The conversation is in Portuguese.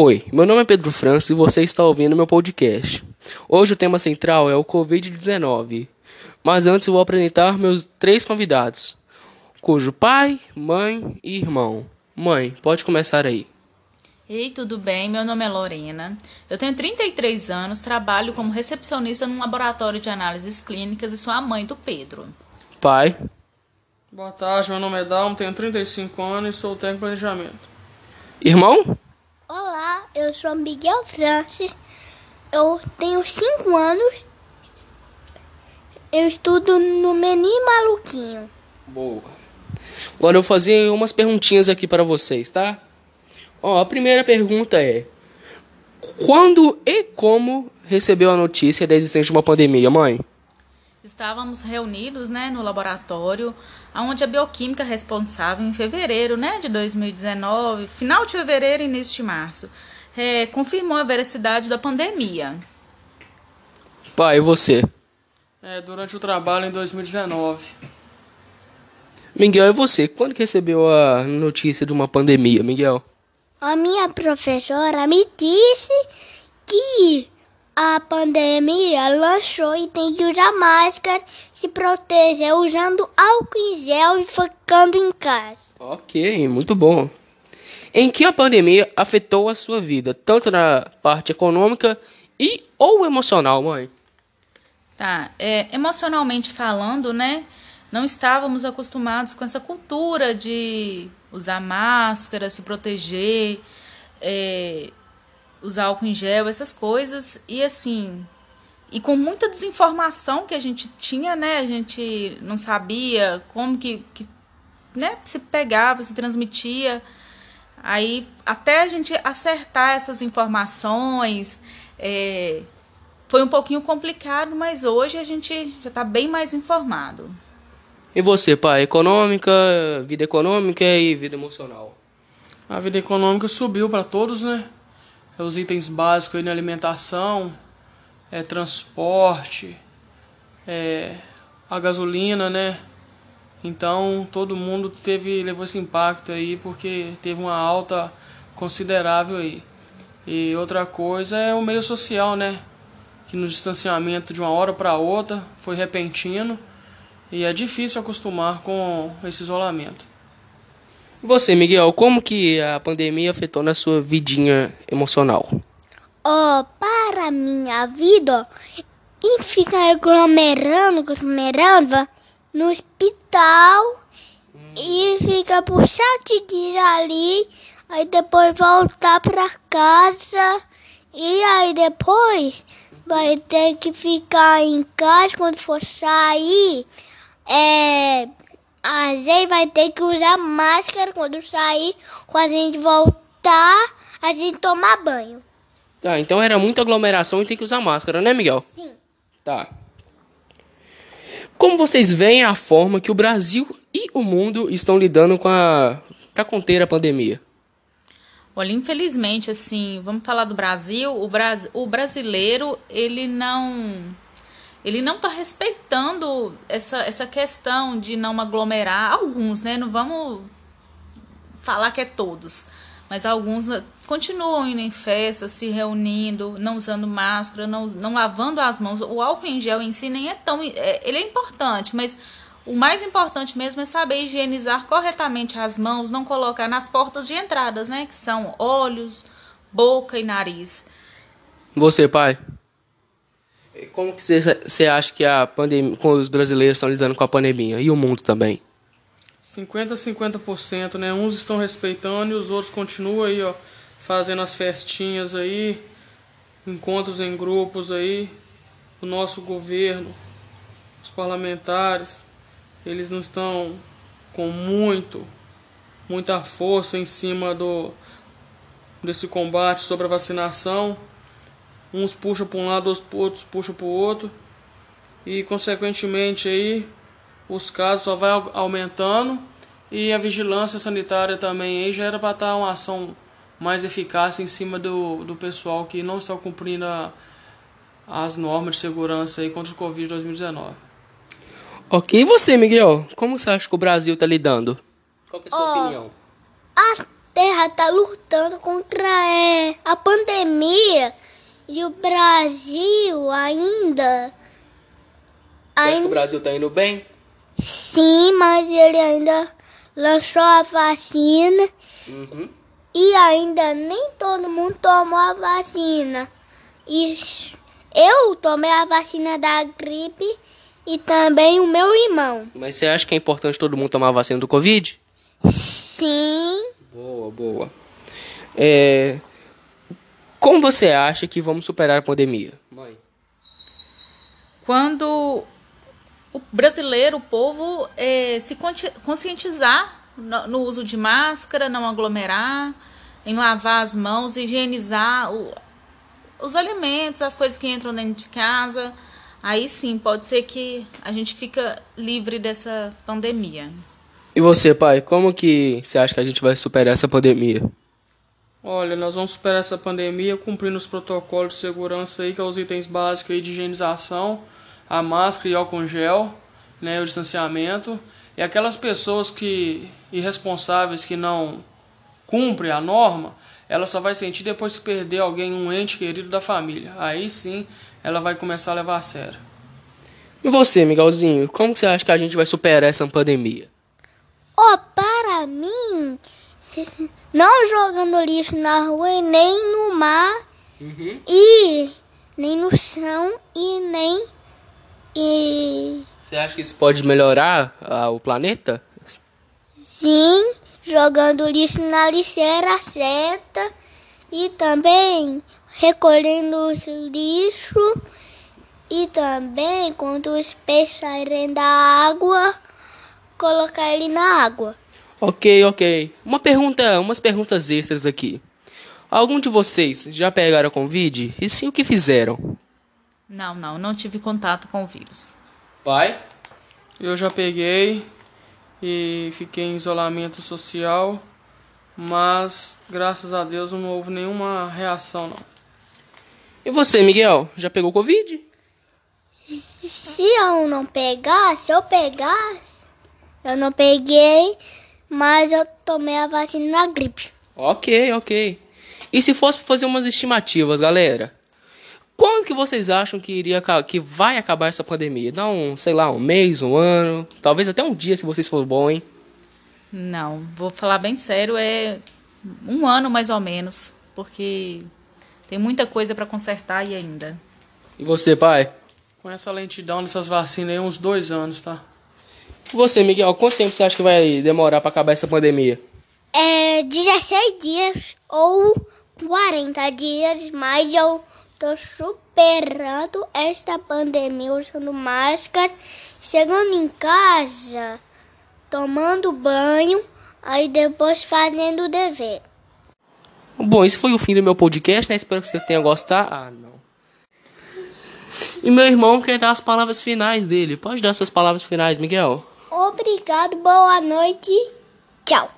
Oi, meu nome é Pedro França e você está ouvindo meu podcast. Hoje o tema central é o Covid-19. Mas antes eu vou apresentar meus três convidados, cujo pai, mãe e irmão. Mãe, pode começar aí. Ei, tudo bem? Meu nome é Lorena. Eu tenho 33 anos, trabalho como recepcionista num laboratório de análises clínicas e sou a mãe do Pedro. Pai. Boa tarde, meu nome é Dalmo, tenho 35 anos e sou técnico de planejamento. Irmão? Olá, eu sou Miguel Francis. Eu tenho 5 anos. Eu estudo no Menin Maluquinho. Boa. Agora eu vou fazer umas perguntinhas aqui para vocês, tá? Ó, a primeira pergunta é: Quando e como recebeu a notícia da existência de uma pandemia, mãe? Estávamos reunidos, né, no laboratório, onde a bioquímica responsável em fevereiro, né, de 2019, final de fevereiro e início de março, é, confirmou a veracidade da pandemia. Pai, e você? É, durante o trabalho em 2019. Miguel, e você? Quando que recebeu a notícia de uma pandemia, Miguel? A minha professora me disse que a pandemia lançou e tem que usar máscara, se proteger usando álcool em gel e ficando em casa. Ok, muito bom. Em que a pandemia afetou a sua vida, tanto na parte econômica e ou emocional, mãe? Tá, é, emocionalmente falando, né? Não estávamos acostumados com essa cultura de usar máscara, se proteger, é, usar álcool em gel, essas coisas. E assim, e com muita desinformação que a gente tinha, né? A gente não sabia como que, que né, se pegava, se transmitia. Aí, até a gente acertar essas informações, é, foi um pouquinho complicado, mas hoje a gente já está bem mais informado. E você, pai? Econômica, vida econômica e vida emocional? A vida econômica subiu para todos, né? Os itens básicos na alimentação, é, transporte, é, a gasolina, né? Então todo mundo teve levou esse impacto aí porque teve uma alta considerável aí. E outra coisa é o meio social, né? Que no distanciamento de uma hora para outra foi repentino e é difícil acostumar com esse isolamento. Você, Miguel, como que a pandemia afetou na sua vidinha emocional? Oh, para minha vida, e ficar aglomerando, aglomerando no hospital e fica por sete dias ali, aí depois voltar para casa e aí depois vai ter que ficar em casa quando for sair. É, a gente vai ter que usar máscara quando sair, quando a gente voltar, a gente tomar banho. Tá, então era muita aglomeração e tem que usar máscara, né, Miguel? Sim. Tá. Como vocês veem a forma que o Brasil e o mundo estão lidando com a para conter a pandemia? Olha, infelizmente, assim, vamos falar do Brasil, o, Bras... o brasileiro, ele não ele não está respeitando essa, essa questão de não aglomerar alguns, né? Não vamos falar que é todos, mas alguns continuam indo em festas, se reunindo, não usando máscara, não, não lavando as mãos. O álcool em gel em si nem é tão. É, ele é importante, mas o mais importante mesmo é saber higienizar corretamente as mãos, não colocar nas portas de entradas, né? Que são olhos, boca e nariz. Você, pai? Como que você acha que a pandemia, os brasileiros estão lidando com a pandemia e o mundo também? 50 50%, né? Uns estão respeitando e os outros continuam aí, ó, fazendo as festinhas aí, encontros em grupos aí. O nosso governo, os parlamentares, eles não estão com muito muita força em cima do desse combate sobre a vacinação uns puxam para um lado, outros puxam para o outro, e consequentemente aí os casos só vai aumentando e a vigilância sanitária também aí já era para estar uma ação mais eficaz em cima do, do pessoal que não está cumprindo a, as normas de segurança aí contra o Covid 2019. Ok, e você, Miguel? Como você acha que o Brasil está lidando? Qual é a sua oh, opinião? Até Terra está lutando contra é, a pandemia e o Brasil ainda. Você acha que o Brasil tá indo bem? Sim, mas ele ainda lançou a vacina Uhum. e ainda nem todo mundo tomou a vacina. E eu tomei a vacina da gripe e também o meu irmão. Mas você acha que é importante todo mundo tomar a vacina do Covid? Sim, Boa, boa. É... Como você acha que vamos superar a pandemia? Mãe. Quando o brasileiro, o povo, eh, se conscientizar no, no uso de máscara, não aglomerar, em lavar as mãos, higienizar o- os alimentos, as coisas que entram dentro de casa, aí sim pode ser que a gente fica livre dessa pandemia. E você, pai, como que você acha que a gente vai superar essa pandemia? Olha, nós vamos superar essa pandemia cumprindo os protocolos de segurança aí, que é os itens básicos aí de higienização, a máscara e álcool em gel, né, o distanciamento. E aquelas pessoas que irresponsáveis que não cumprem a norma, ela só vai sentir depois que perder alguém, um ente querido da família. Aí sim, ela vai começar a levar a sério. E você, Miguelzinho, como você acha que a gente vai superar essa pandemia? Ó, para mim, não jogando lixo na rua e nem no mar Uhum. e nem no chão e nem e Você acha que isso pode melhorar ah, o planeta? sim jogando lixo na lixeira certa e também recolhendo os lixo e também quando os peixes saírem da água colocar ele na água. Ok, ok. Uma pergunta, umas perguntas extras aqui. Algum de vocês já pegaram Covid? E sim, o que fizeram? Não, não, não tive contato com o vírus. Pai? Eu já peguei e fiquei em isolamento social, mas graças a Deus não houve nenhuma reação não. E você, Miguel? Já pegou Covid? Se eu não pegar, se eu pegar, eu não peguei, mas eu tomei a vacina da gripe. Ok, ok. E se fosse pra fazer umas estimativas, galera? Quando que vocês acham que iria que vai acabar essa pandemia? Dá um, sei lá, um mês, um ano, talvez até um dia se vocês forem bom, hein? Não, vou falar bem sério, é um ano mais ou menos, porque tem muita coisa para consertar aí ainda. E você, pai? Com essa lentidão dessas vacinas aí, uns dois anos, tá? Você, Miguel, quanto tempo você acha que vai demorar pra acabar essa pandemia? É 16 dias ou 40 dias, mas eu tô superando esta pandemia usando máscara, chegando em casa, tomando banho, aí depois fazendo o dever. Bom, esse foi o fim do meu podcast, né? Espero que você tenha gostado. Ah, não. E meu irmão quer dar as palavras finais dele. Pode dar suas palavras finais, Miguel? Obrigado, boa noite, tchau.